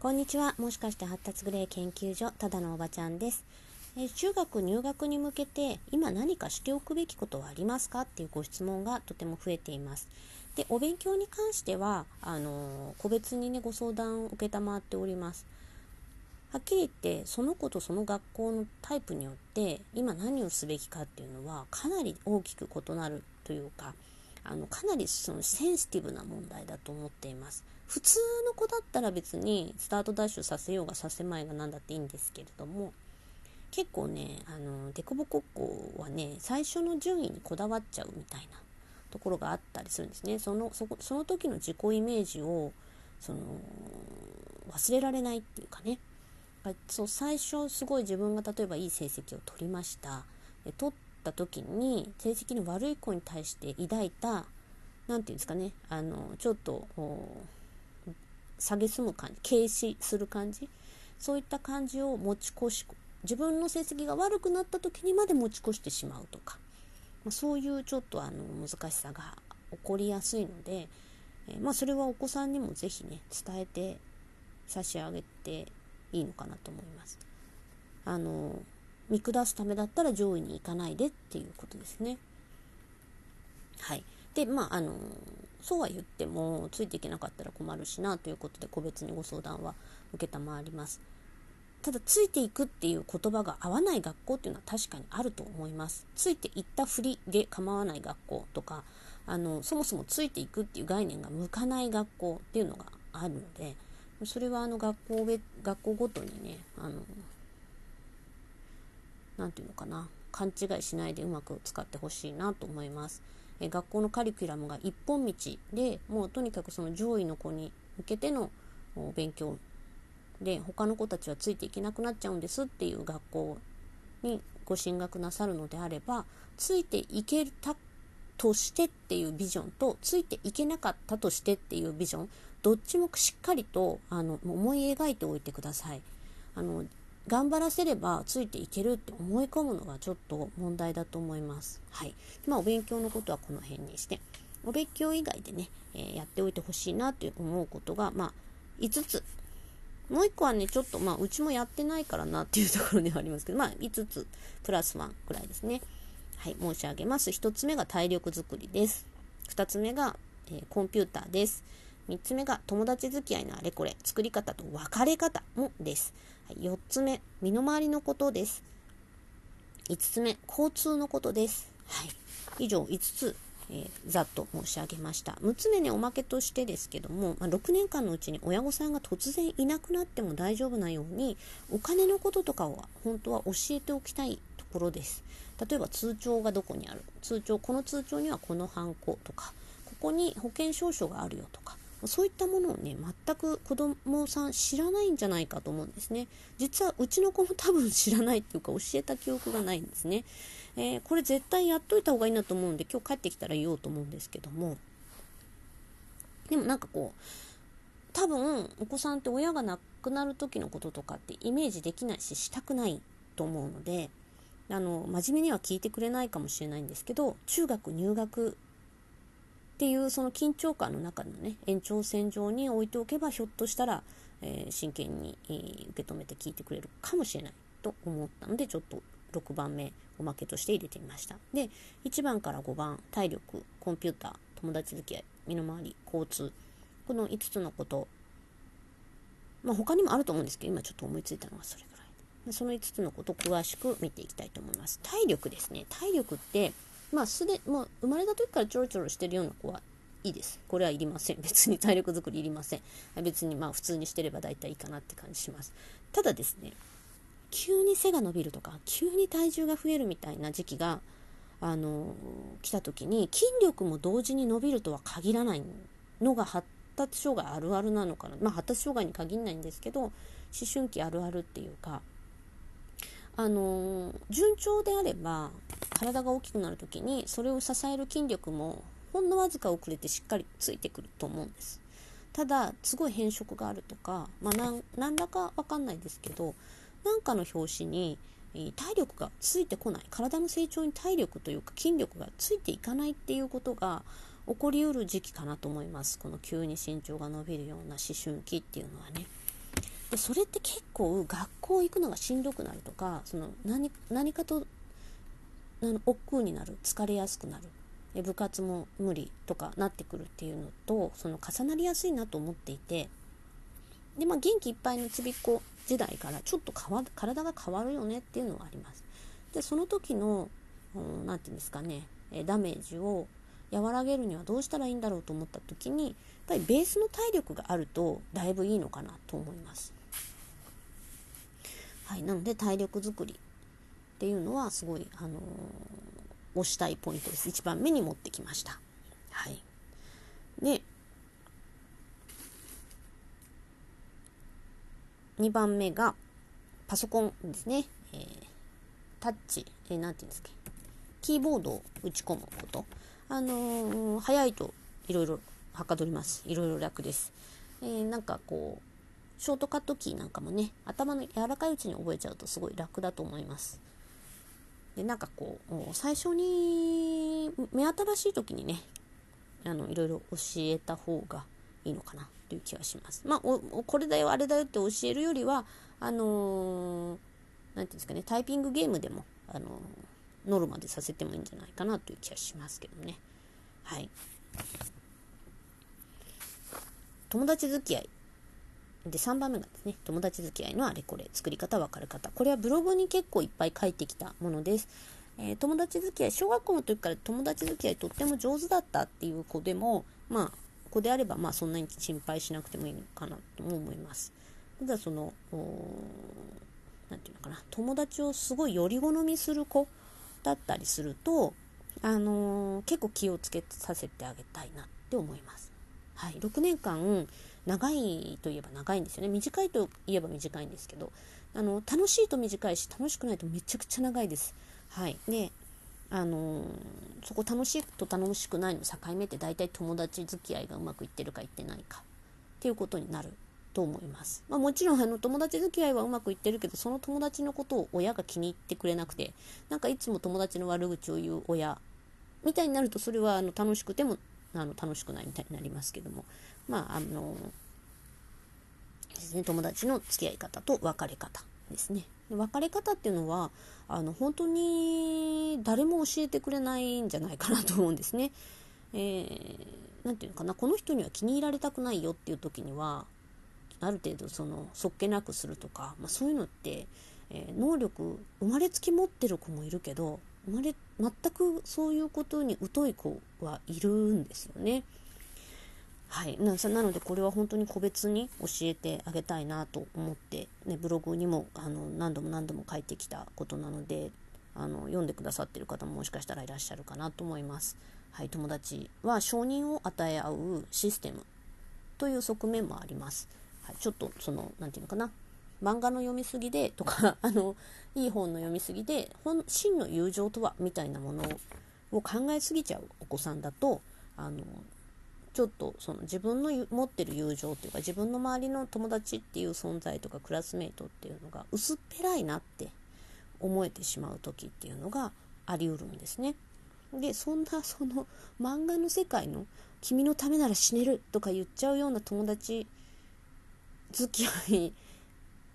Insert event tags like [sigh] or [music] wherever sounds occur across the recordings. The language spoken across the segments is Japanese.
こんにちは。もしかして発達グレー研究所、ただのおばちゃんです。え中学入学に向けて、今何かしておくべきことはありますか？っていうご質問がとても増えています。で、お勉強に関しては、あの個別にね、ご相談を承っております。はっきり言って、その子とその学校のタイプによって、今何をすべきかっていうのは、かなり大きく異なるというか、あのかなりそのセンシティブな問題だと思っています普通の子だったら別にスタートダッシュさせようがさせまいが何だっていいんですけれども結構ねあのデコボコっ子はね最初の順位にこだわっちゃうみたいなところがあったりするんですね。そのそこその時の自己イメージをその忘れられないっていうかね。そう最初すごい自分が例えばいい成績を取りました。で取った時に成績の悪い子に対して抱いた何て言うんですかね。あのちょっと下げすむ感じ軽視する感じ？そういった感じを持ち越し自分の成績が悪くなった時にまで持ち越してしまうとか、まあ、そういうちょっとあの難しさが起こりやすいので、えー、まあ、それはお子さんにも是非ね伝えて差し上げていいのかなと思います。あの見下すためだったら上位に行かないでっていうことですね。はい。で、まあ、あの、そうは言っても、ついていけなかったら困るしなということで、個別にご相談は受けたまわります。ただ、ついていくっていう言葉が合わない学校っていうのは確かにあると思います。ついていったふりで構わない学校とか、あの、そもそもついていくっていう概念が向かない学校っていうのがあるので、それはあの学校学校ごとにね、あの、何て言うのかな勘違いしないでうまく使ってほしいなと思います。え学校のカリキュラムが一本道でもうとにかくその上位の子に向けての勉強で他の子たちはついていけなくなっちゃうんですっていう学校にご進学なさるのであればついていけたとしてっていうビジョンとついていけなかったとしてっていうビジョンどっちもしっかりとあの思い描いておいてください。あの頑張らせればついていけるって思い込むのがちょっと問題だと思います。はい。まあ、お勉強のことはこの辺にして、お勉強以外でね、えー、やっておいてほしいなって思うことが、まあ、5つ。もう1個はね、ちょっと、まあ、うちもやってないからなっていうところではありますけど、まあ、5つ、プラス1くらいですね。はい、申し上げます。1つ目が体力づくりです。2つ目が、えー、コンピューターです。3つ目が友達付き合いのあれこれ、作り方と別れ方もです。4つ目、身の回りのことです。5つ目、交通のことです。はい。以上5つ、えー、ざっと申し上げました。6つ目ね、おまけとしてですけども、まあ、6年間のうちに親御さんが突然いなくなっても大丈夫なように、お金のこととかを本当は教えておきたいところです。例えば通帳がどこにある通帳、この通帳にはこのハンコとか、ここに保険証書があるよとか、そういったものをね全く子供さん知らないんじゃないかと思うんですね。実はうちの子も多分知らないっていうか教えた記憶がないんですね、えー、これ絶対やっといた方がいいなと思うんで今日帰ってきたら言おうと思うんですけども。でもなんかこう多分お子さんって親が亡くなる時のこととかってイメージできないししたくないと思うのであの真面目には聞いてくれないかもしれないんですけど中学入学っていうその緊張感の中のね延長線上に置いておけばひょっとしたら、えー、真剣に、えー、受け止めて聞いてくれるかもしれないと思ったのでちょっと6番目おまけとして入れてみました。で1番から5番体力コンピューター友達付き合い身の回り交通この5つのことまあ他にもあると思うんですけど今ちょっと思いついたのはそれぐらい。その5つのことを詳しく見ていきたいと思います。体力ですね。体力ってまあ、すで、もう生まれた時からちょろちょろしてるような子はいいです。これはいりません。別に体力作りいりません。別にまあ普通にしてれば大体いいかなって感じします。ただですね、急に背が伸びるとか、急に体重が増えるみたいな時期が、あの、来た時に筋力も同時に伸びるとは限らないのが発達障害あるあるなのかな。まあ発達障害に限らないんですけど、思春期あるあるっていうか、あの順調であれば体が大きくなる時にそれを支える筋力もほんのわずか遅れてしっかりついてくると思うんです。ただすごい変色があるとか、まあ、何らか分かんないですけど何かの拍子に体力がついてこない体の成長に体力というか筋力がついていかないっていうことが起こりうる時期かなと思います。この急に身長が伸びるような思春期っていうのはね。でそれって結構学校行くのがしんどくなるとかその何何かとあの億劫になる疲れやすくなる部活も無理とかなってくるっていうのとその重なりやすいなと思っていてで、まあ、元気いっぱいのちびっこ時代からちょっと体が変わるよねっていうのはあります。でその時の何て言うんですかねダメージを和らげるにはどうしたらいいんだろうと思った時にやっぱりベースの体力があるとだいぶいいのかなと思います。はい、なので体力づくりっていうのはすごい、あのー、押したいポイントです。1番目に持ってきました。はい。で、2番目がパソコンですね。えー、タッチ、えー、なんていうんですか。キーボードを打ち込むこと。あのー、早いといろいろはかどります。いろいろ楽です。えー、なんかこう、ショートカットキーなんかもね、頭の柔らかいうちに覚えちゃうとすごい楽だと思います。で、なんかこう、最初に、目新しい時にね、あの、いろいろ教えた方がいいのかなという気がします。まあ、これだよ、あれだよって教えるよりは、あのー、なんていうんですかね、タイピングゲームでも、あのー、ノルマでさせてもいいんじゃないかなという気がしますけどね。はい。友達付き合いで、3番目がですね、友達付き合いのあれこれ、作り方、分かる方。これはブログに結構いっぱい書いてきたものです。えー、友達付き合い、小学校の時から友達付き合いとっても上手だったっていう子でも、まあ、子であれば、まあ、そんなに心配しなくてもいいのかなとも思います。ただ、その、何て言うのかな、友達をすごいより好みする子だったりすると、あのー、結構気をつけさせてあげたいなって思います。はい、6年間、長いといえば長いんですよね。短いといえば短いんですけど。あの楽しいと短いし楽しくないとめちゃくちゃ長いです。はい、であのー、そこ楽しいと楽しくないの境目って大体友達付き合いがうまくいってるかいってないか。っていうことになると思います。まあ、もちろんあの友達付き合いはうまくいってるけどその友達のことを親が気に入ってくれなくてなんかいつも友達の悪口を言う親みたいになるとそれはあの楽しくてもあの楽しくないみたいになりますけども。まああのですね友達の付き合い方と別れ方ですね別れ方っていうのはあの本当に誰も教えてくれないんじゃないかなと思うんですね。えー、て言うのかなこの人には気に入られたくないよっていう時にはある程度そのそっけなくするとか、まあ、そういうのって、えー、能力生まれつき持ってる子もいるけど生まれ全くそういうことに疎い子はいるんですよね。はい、ななのでこれは本当に個別に教えてあげたいなと思って、ね、ブログにもあの何度も何度も書いてきたことなのであの読んでくださってる方ももしかしたらいらっしゃるかなと思います。はい、友達は承認を与え合うシステムという側面もあります。はい、ちょっとその何て言うのかな漫画の読みすぎでとか [laughs] あのいい本の読みすぎで本真の友情とはみたいなものを考えすぎちゃうお子さんだとあのちょっとその自分の持ってる友情っていうか自分の周りの友達っていう存在とかクラスメートっていうのが薄っぺらいなって思えてしまう時っていうのがあり得るんですね。でそんなその漫画の世界の「君のためなら死ねる」とか言っちゃうような友達付き合いっ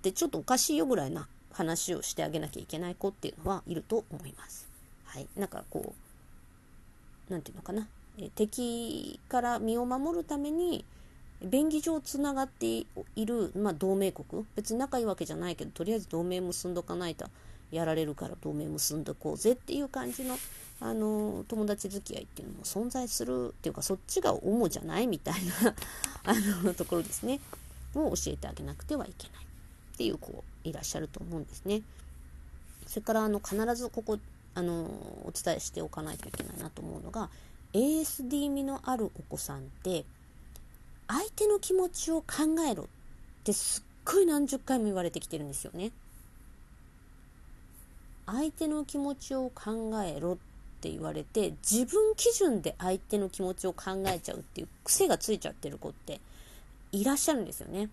てちょっとおかしいよぐらいな話をしてあげなきゃいけない子っていうのはいると思います。はい、なんかこう何て言うのかな敵から身を守るために便宜上つながっている、まあ、同盟国別に仲いいわけじゃないけどとりあえず同盟結んどかないとやられるから同盟結んどこうぜっていう感じのあの友達付き合いっていうのも存在するっていうかそっちが主じゃないみたいな [laughs] あのところですねを教えてあげなくてはいけないっていう子いらっしゃると思うんですね。それからあの必ずここあのお伝えしておかないといけないなと思うのが ASD 味のあるお子さんって相手の気持ちを考えろってすっごい何十回も言われてきてるんですよね。相手の気持ちを考えろって言われて自分基準で相手の気持ちを考えちゃうっていう癖がついちゃってる子っていらっしゃるんですよね。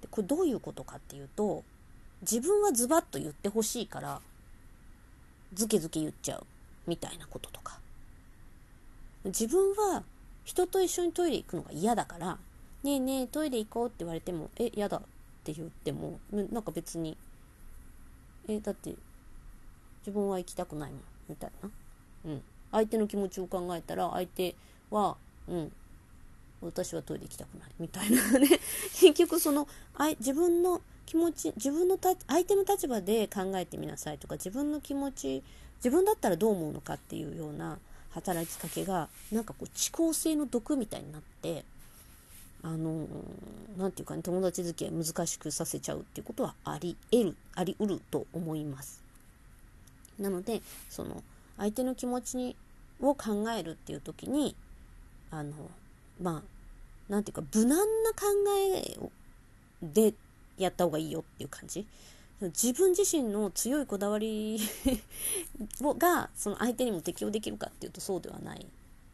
でこれどういうことかっていうと自分はズバッと言ってほしいからズケズケ言っちゃうみたいなこととか自分は人と一緒にトイレ行くのが嫌だからねえねえトイレ行こうって言われてもえやだって言ってもなんか別にえだって自分は行きたくないもんみたいな、うん、相手の気持ちを考えたら相手はうん。私はトイレ行きたくないみたいなね。[laughs] 結局そのあ自分の気持ち自分のた相手の立場で考えてみなさいとか自分の気持ち自分だったらどう思うのかっていうような働きかけがなんかこう遅効性の毒みたいになってあの何て言うかね友達付き合い難しくさせちゃうっていうことはあり得るありうると思います。なのでその相手の気持ちにを考えるっていう時にあのまあ何て言うか無難な考えでやった方がいいよっていう感じ。自分自身の強いこだわりがその相手にも適用できるかっていうとそうではない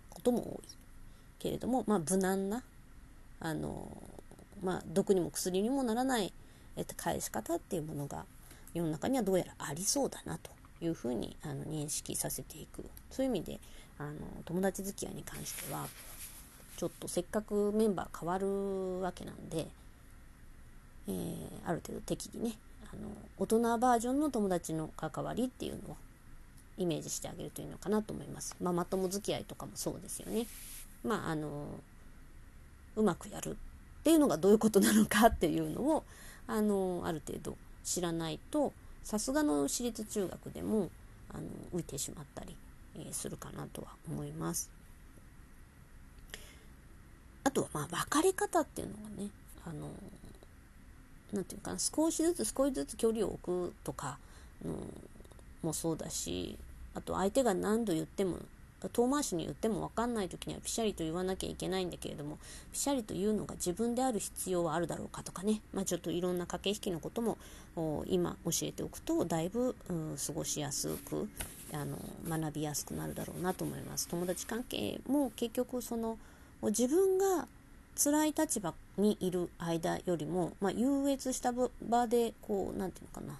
ことも多いけれどもまあ無難なあのまあ毒にも薬にもならない、返し方っていうものが世の中にはどうやらありそうだなというふうにあの認識させていく。そういう意味であの友達付き合いに関してはちょっとせっかくメンバー変わるわけなんで、えー、ある程度適宜ねあの大人バージョンの友達の関わりっていうのをイメージしてあげるといいのかなと思います。まあ、まとも付き合いとかもそうですよね。まああのうまくやるっていうのがどういうことなのかっていうのをあのある程度知らないとさすがの私立中学でもあの浮いてしまったり、えー、するかなとは思います。あとはまあ別れ方っていうのがねあのなんていうかな少しずつ少しずつ距離を置くとかのもそうだしあと相手が何度言っても遠回しに言っても分かんない時にはピシャリと言わなきゃいけないんだけれどもピシャリと言うのが自分である必要はあるだろうかとかね、まあ、ちょっといろんな駆け引きのことも今教えておくとだいぶ、うん、過ごしやすくあの学びやすくなるだろうなと思います。友達関係も結局その自分が辛い立場にいる間よりも、まあ、優越した場でこう何て言うのかな。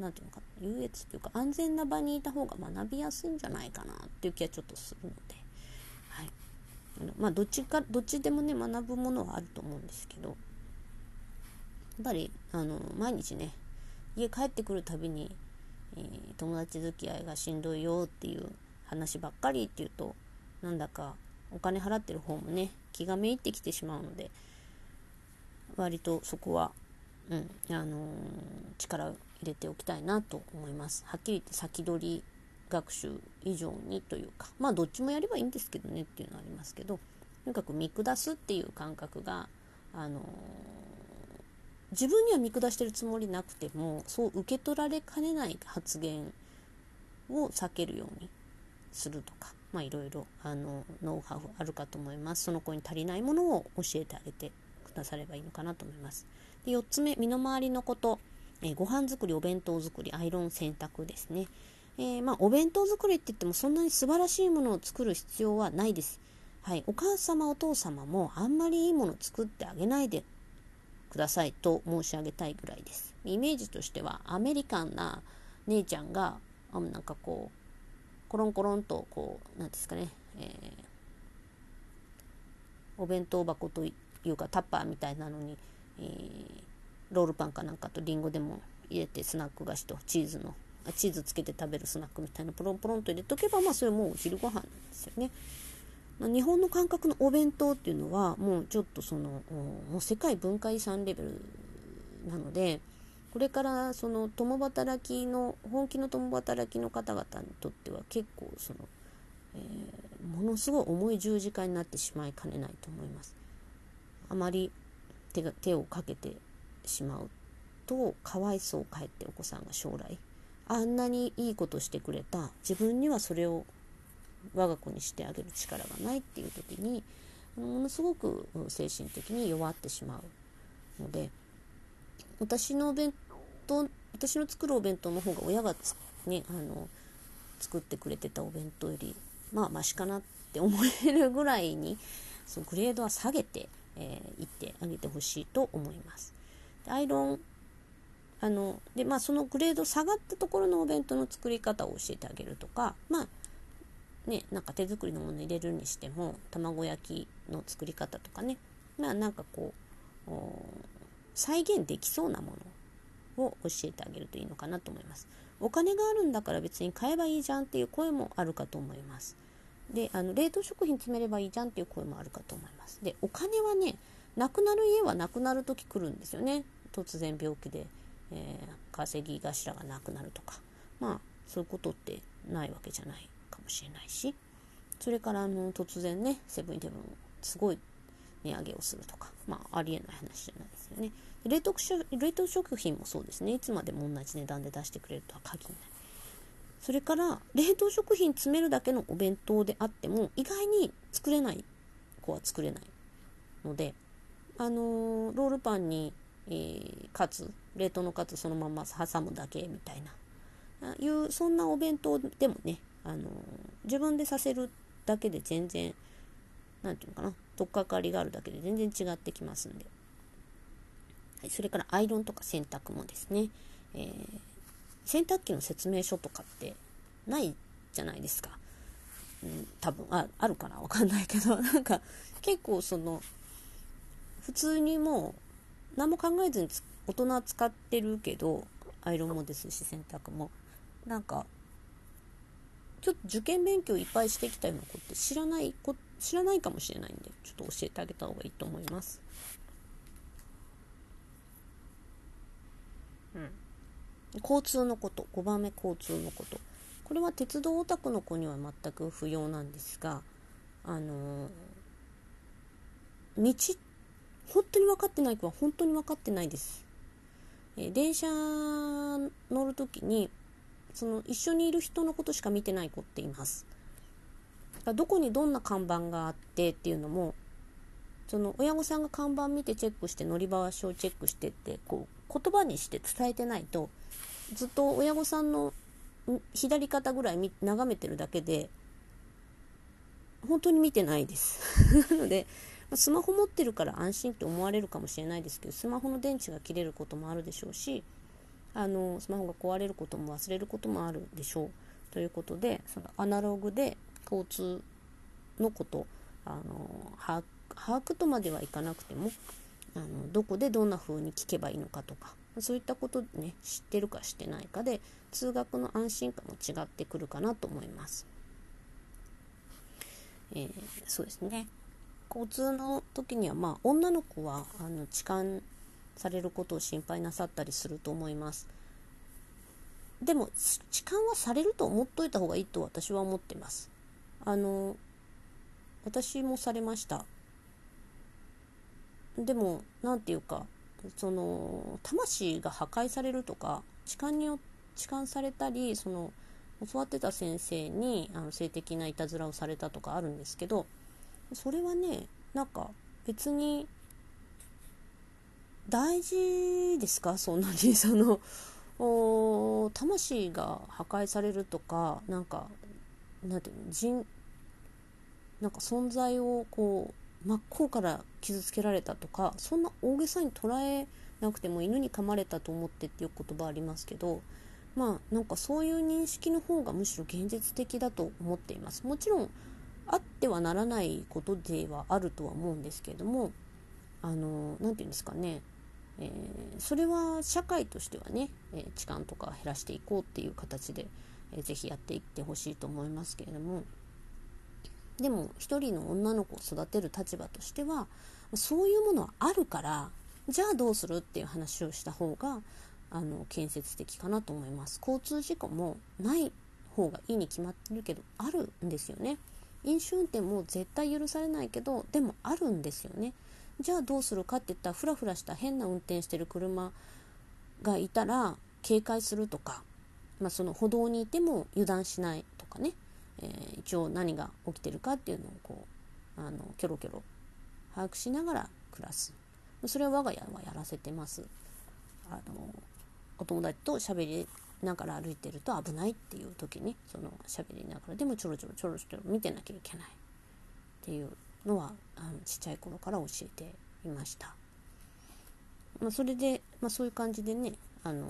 何て言うのかな。優越っていうか安全な場にいた方が学びやすいんじゃないかなっていう気はちょっとするので、はい、まあどっちかどっちでもね学ぶものはあると思うんですけど。やっぱりあの毎日ね家帰ってくるたびに、えー、友達付き合いがしんどいよっていう話ばっかりっていうとなんだかお金払ってる方もね気がめいってきてしまうので割とそこは、うんあのー、力を入れておきたいなと思います。はっきり言って先取り学習以上にというかまあどっちもやればいいんですけどねっていうのはありますけどとにかく見下すっていう感覚が、あのー、自分には見下してるつもりなくてもそう受け取られかねない発言を避けるようにするとかまあいろいろあのノウハウあるかと思います。その子に足りないものを教えてあげてくださればいいのかなと思います。で4つ目身の回りのこと、えー、ご飯作りお弁当作りアイロン洗濯ですね、えー、まあ、お弁当作りって言ってもそんなに素晴らしいものを作る必要はないです。はい、お母様お父様もあんまりいいもの作ってあげないでくださいと申し上げたいぐらいです。イメージとしてはアメリカンな姉ちゃんがなんかこうコロンコロンとこう何ですかね、えー、お弁当箱というかタッパーみたいなのに、えー、ロールパンかなんかとリンゴでも入れてスナック菓子とチーズのあチーズつけて食べるスナックみたいなポロンポロンと入れとけばまあそれもうお昼ご飯なんですよね。日本の感覚のお弁当っていうのはもうちょっとそのもう世界文化遺産レベルなのでこれからその共働きの本気の共働きの方々にとっては結構その、えー、ものすごい重い十字架になってしまいかねないと思います。あまり手が手をかけてしまうとかわいそうかえってお子さんが将来あんなにいいことしてくれた自分にはそれを我が子にしてあげる力がないっていう時にものすごく精神的に弱ってしまうので私のお弁当私の作るお弁当の方が親がねあの作ってくれてたお弁当よりまあマシかなって思えるぐらいにそのグレードは下げてい、[laughs] えー、ってあげてほしいと思います。でアイロンあのでまあそのグレード下がったところのお弁当の作り方を教えてあげるとかまあねなんか手作りのもの入れるにしても卵焼きの作り方とかねまあなんかこう再現できそうなものを教えてあげるといいのかなと思います。お金があるんだから別に買えばいいじゃんっていう声もあるかと思います。で、あの冷凍食品詰めればいいじゃんっていう声もあるかと思います。で、お金はね、なくなる家はなくなる時来るんですよね。突然病気で、えー、稼ぎ頭がなくなるとか。まあ、そういうことってないわけじゃないかもしれないし。それからあの突然ね、セブンイレブンすごい値上げをするとか、まあ、ありえない話じゃないですよね。冷凍冷凍食品もそうですね。いつまでも同じ値段で出してくれるとは限らない。それから冷凍食品詰めるだけのお弁当であっても意外に作れない子は作れないのであのー、ロールパンに、えー、カツ冷凍のカツそのまま挟むだけみたいないうそんなお弁当でもね、あのー、自分でさせるだけで全然何て言うのかな取っかかりがあるだけで全然違ってきますんで、はい、それからアイロンとか洗濯もですね、えー洗濯機の説明書とかってないじゃないですか。うん、多分ああるかな？わかんないけど。[laughs] なんか結構その普通にもう何も考えずに大人は使ってるけどアイロンもですし洗濯も。なんかちょっと受験勉強いっぱいしてきたような子って知らない子って知らないかもしれないんでちょっと教えてあげた方がいいと思います。うん。交通のこと5番目交通のこと。これは鉄道オタクの子には全く不要なんですがあの道本当に分かってない子は本当に分かってないです、え電車乗る時にその一緒にいる人のことしか見てない子っています。どこにどんな看板があってっていうのもその親御さんが看板見てチェックして乗り場所をチェックしてってこう言葉にして伝えてないとずっと親御さんの左肩ぐらい眺めてるだけで本当に見てないです。[laughs] なのでスマホ持ってるから安心って思われるかもしれないですけどスマホの電池が切れることもあるでしょうしあのスマホが壊れることも忘れることもあるでしょう。ということでそのアナログで交通のことあの把握とまではいかなくてもあのどこでどんな風に聞けばいいのかとかそういったことね知ってるかしてないかで通学の安心感も違ってくるかなと思います。えー、そうですね交通の時にはまあ女の子はあの痴漢されることを心配なさったりすると思います。でも痴漢はされると思っといた方がいいと私は思ってます。あの私もされました。でも何て言うかその魂が破壊されるとか痴漢によ痴漢されたりその教わってた先生にあの性的ないたずらをされたとかあるんですけどそれはねなんか別に大事ですか？そんなにその魂が破壊されるとかなんかなんていうの人なんか存在をこう真っ向から傷つけられたとかそんな大げさに捉えなくても犬に噛まれたと思ってっていう言葉ありますけどまあなんかそういう認識の方がむしろ現実的だと思っています。もちろんあってはならないことではあるとは思うんですけれどもあの何て言うんですかね。えー、それは社会としてはね、えー、痴漢とか減らしていこうっていう形で、えー、ぜひやっていってほしいと思いますけれども。でも一人の女の子を育てる立場としてはそういうものはあるからじゃあどうするっていう話をした方があの建設的かなと思います。交通事故もない方がいいに決まってるけどあるんですよね。飲酒運転も絶対許されないけどでもあるんですよね。じゃあどうするかって言ったらフラフラした変な運転してる車がいたら警戒するとか、まあ、その歩道にいても油断しないとかね。えー、一応何が起きてるかっていうのをこうあのキョロキョロ把握しながら暮らす。それは我が家はやらせてます。あのお友達と喋りながら歩いてると危ないっていう時にその喋りながらでもちょろちょろちょろちょろ見てなきゃいけない。っていうのはあのちっちゃい頃から教えていました、まあ、それで、まあ、そういう感じでねあの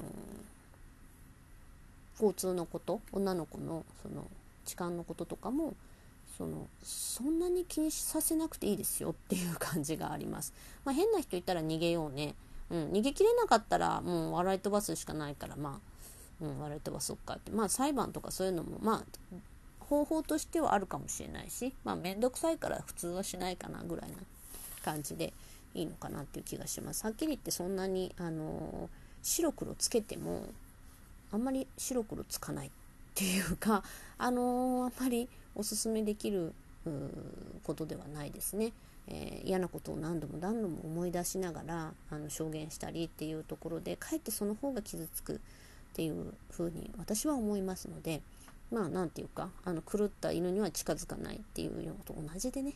交通のこと女の子のその痴漢のこととかもそのそんなに気にさせなくていいですよっていう感じがあります。[laughs] まあ、変な人いたら逃げようね。うん、逃げきれなかったらもう笑い飛ばすしかないからまあ、うん、笑い飛ばそっかってまあ裁判とかそういうのもまあ方法としてはあるかもしれないしまあ面倒くさいから普通はしないかなぐらいな感じでいいのかなっていう気がします。はっきり言ってそんなにあの白黒つけてもあんまり白黒つかないっていうか [laughs] あのあんまりおすすめできることではないですね。えー、嫌なことを何度も何度も思い出しながらあの証言したりっていうところでかえってその方が傷つくっていうふうに私は思いますのでまあ何て言うかあの狂った犬には近づかないっていうのと同じでね、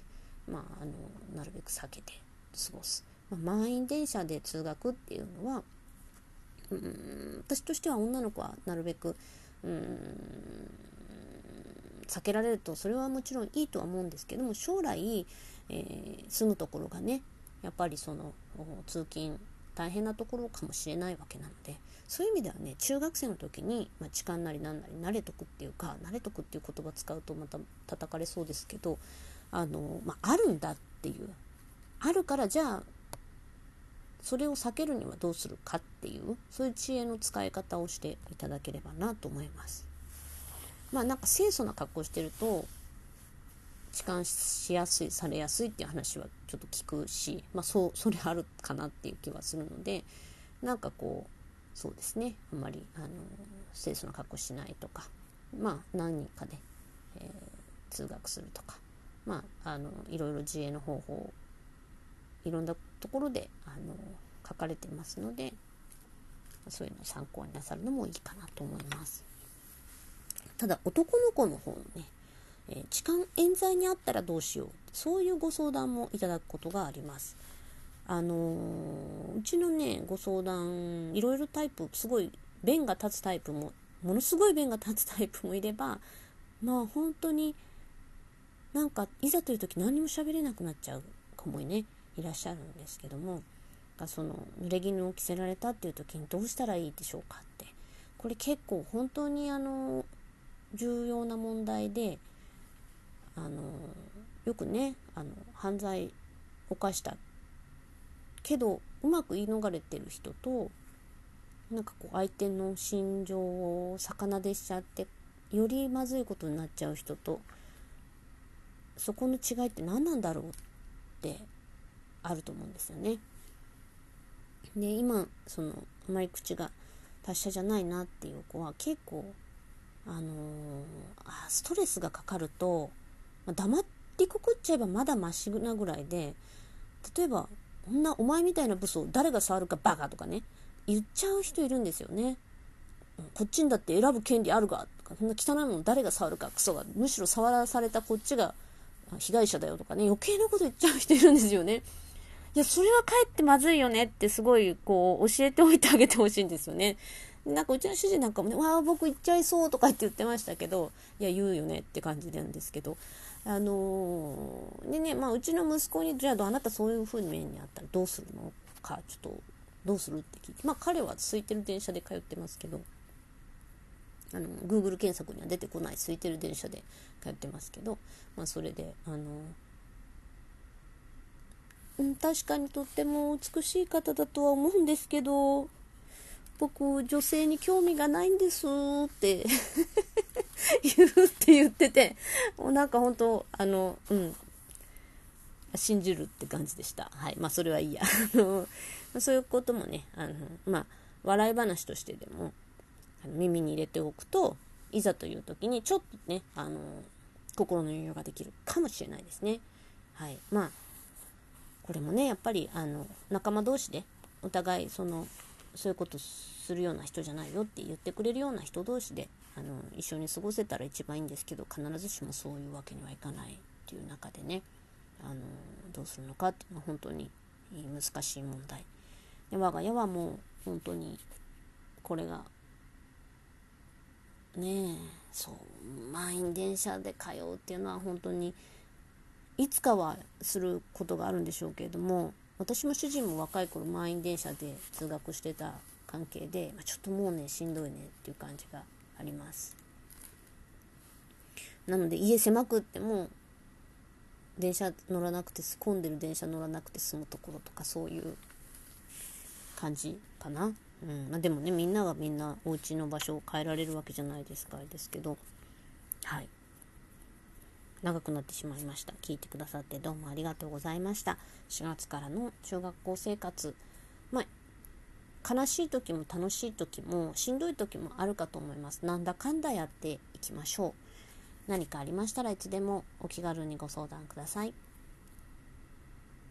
まあ、あのなるべく避けて過ごす、ま、満員電車で通学っていうのはうん私としては女の子はなるべくうん避けられるとそれはもちろんいいとは思うんですけども将来、えー、住むところがねやっぱりその通勤大変なところかもしれないわけなのでそういう意味ではね中学生の時に、まあ、痴漢なりなんなり慣れとくっていうか慣れとくっていう言葉使うとまた叩かれそうですけどあの、まあ、あるんだっていう。あるからじゃあそれを避けるにはどうするかっていうそういう知恵の使い方をしていただければなと思います。まあなんか清楚な格好してると痴漢しやすいされやすいっていう話はちょっと聞くしまあそうそれあるかなっていう気はするのでなんかこうそうですねあんまりあの清楚な格好しないとかまあ何人かで、えー、通学するとかまああのいろいろ自衛の方法いろんなところであの書かれてますのでそういうのを参考になさるのもいいかなと思います。ただ男の子の方のね、えー、痴漢冤罪にあったらどうしようそういうご相談もいただくことがあります。あのー、うちのねご相談いろいろタイプすごい弁が立つタイプもものすごい弁が立つタイプもいればまあ本当になんかいざという時何も喋れなくなっちゃう子もねいらっしゃるんですけどもその濡れ衣を着せられたっていう時にどうしたらいいでしょうかって。これ結構本当にあの重要な問題であのよくねあの犯罪犯したけどうまく言い逃れてる人となんかこう相手の心情を逆なでしちゃってよりまずいことになっちゃう人とそこの違いって何なんだろうってあると思うんですよね。で今そのあまり口が達者じゃないなっていう子は結構あのー、あストレスがかかると、まあ、黙ってくくっちゃえばまだマシなぐらいで例えばこんなお前みたいな武装誰が触るかバカとかね言っちゃう人いるんですよね。こっちにだって選ぶ権利あるかとかそんな汚いもの誰が触るかクソがむしろ触らされたこっちが被害者だよとかね余計なこと言っちゃう人いるんですよね。いやそれはかえってまずいよねってすごいこう教えておいてあげてほしいんですよね。なんかうちの主人なんかもね、わあ、僕行っちゃいそうとかって言ってましたけど、いや、言うよねって感じなんですけど、あのー、でね、まあ、うちの息子に、じゃあ、あなたそういう風に面にあったらどうするの？か、ちょっと、どうする？って聞いて、まあ、彼は空いてる電車で通ってますけど、あの、Google 検索には出てこない空いてる電車で通ってますけど、まあ、それで、あのうん、確かにとっても美しい方だとは思うんですけど、僕、女性に興味がないんですって [laughs] 言うって言ってて、もうなんか本当、あの、うん、信じるって感じでした。はい。まあ、それはいいや。[laughs] そういうこともね、あの、まあ、笑い話としてでも、耳に入れておくと、いざという時にちょっとね、あの、心の余裕ができるかもしれないですね。はい。まあ、これもね、やっぱり、あの、仲間同士で、お互い、その、そういうことするような人じゃないよって言ってくれるような人同士であの一緒に過ごせたら一番いいんですけど必ずしもそういうわけにはいかないっていう中でねあのどうするのかっていうのは本当に難しい問題。で我が家はもう本当にこれがねえそう満員電車で通うっていうのは本当にいつかはすることがあるんでしょうけれども私も主人も若い頃満員電車で通学してた関係で、まあ、ちょっともうねしんどいねっていう感じがあります。なので家狭くっても電車乗らなくて混んでる電車乗らなくて済むところとかそういう感じかな。うん。まあ、でもねみんながみんなお家の場所を変えられるわけじゃないですかですけど。はい。長くなってしまいました。聞いてくださってどうもありがとうございました。4月からの小学校生活。まあ悲しい時も楽しい時もしんどい時もあるかと思います。なんだかんだやっていきましょう。何かありましたらいつでもお気軽にご相談ください。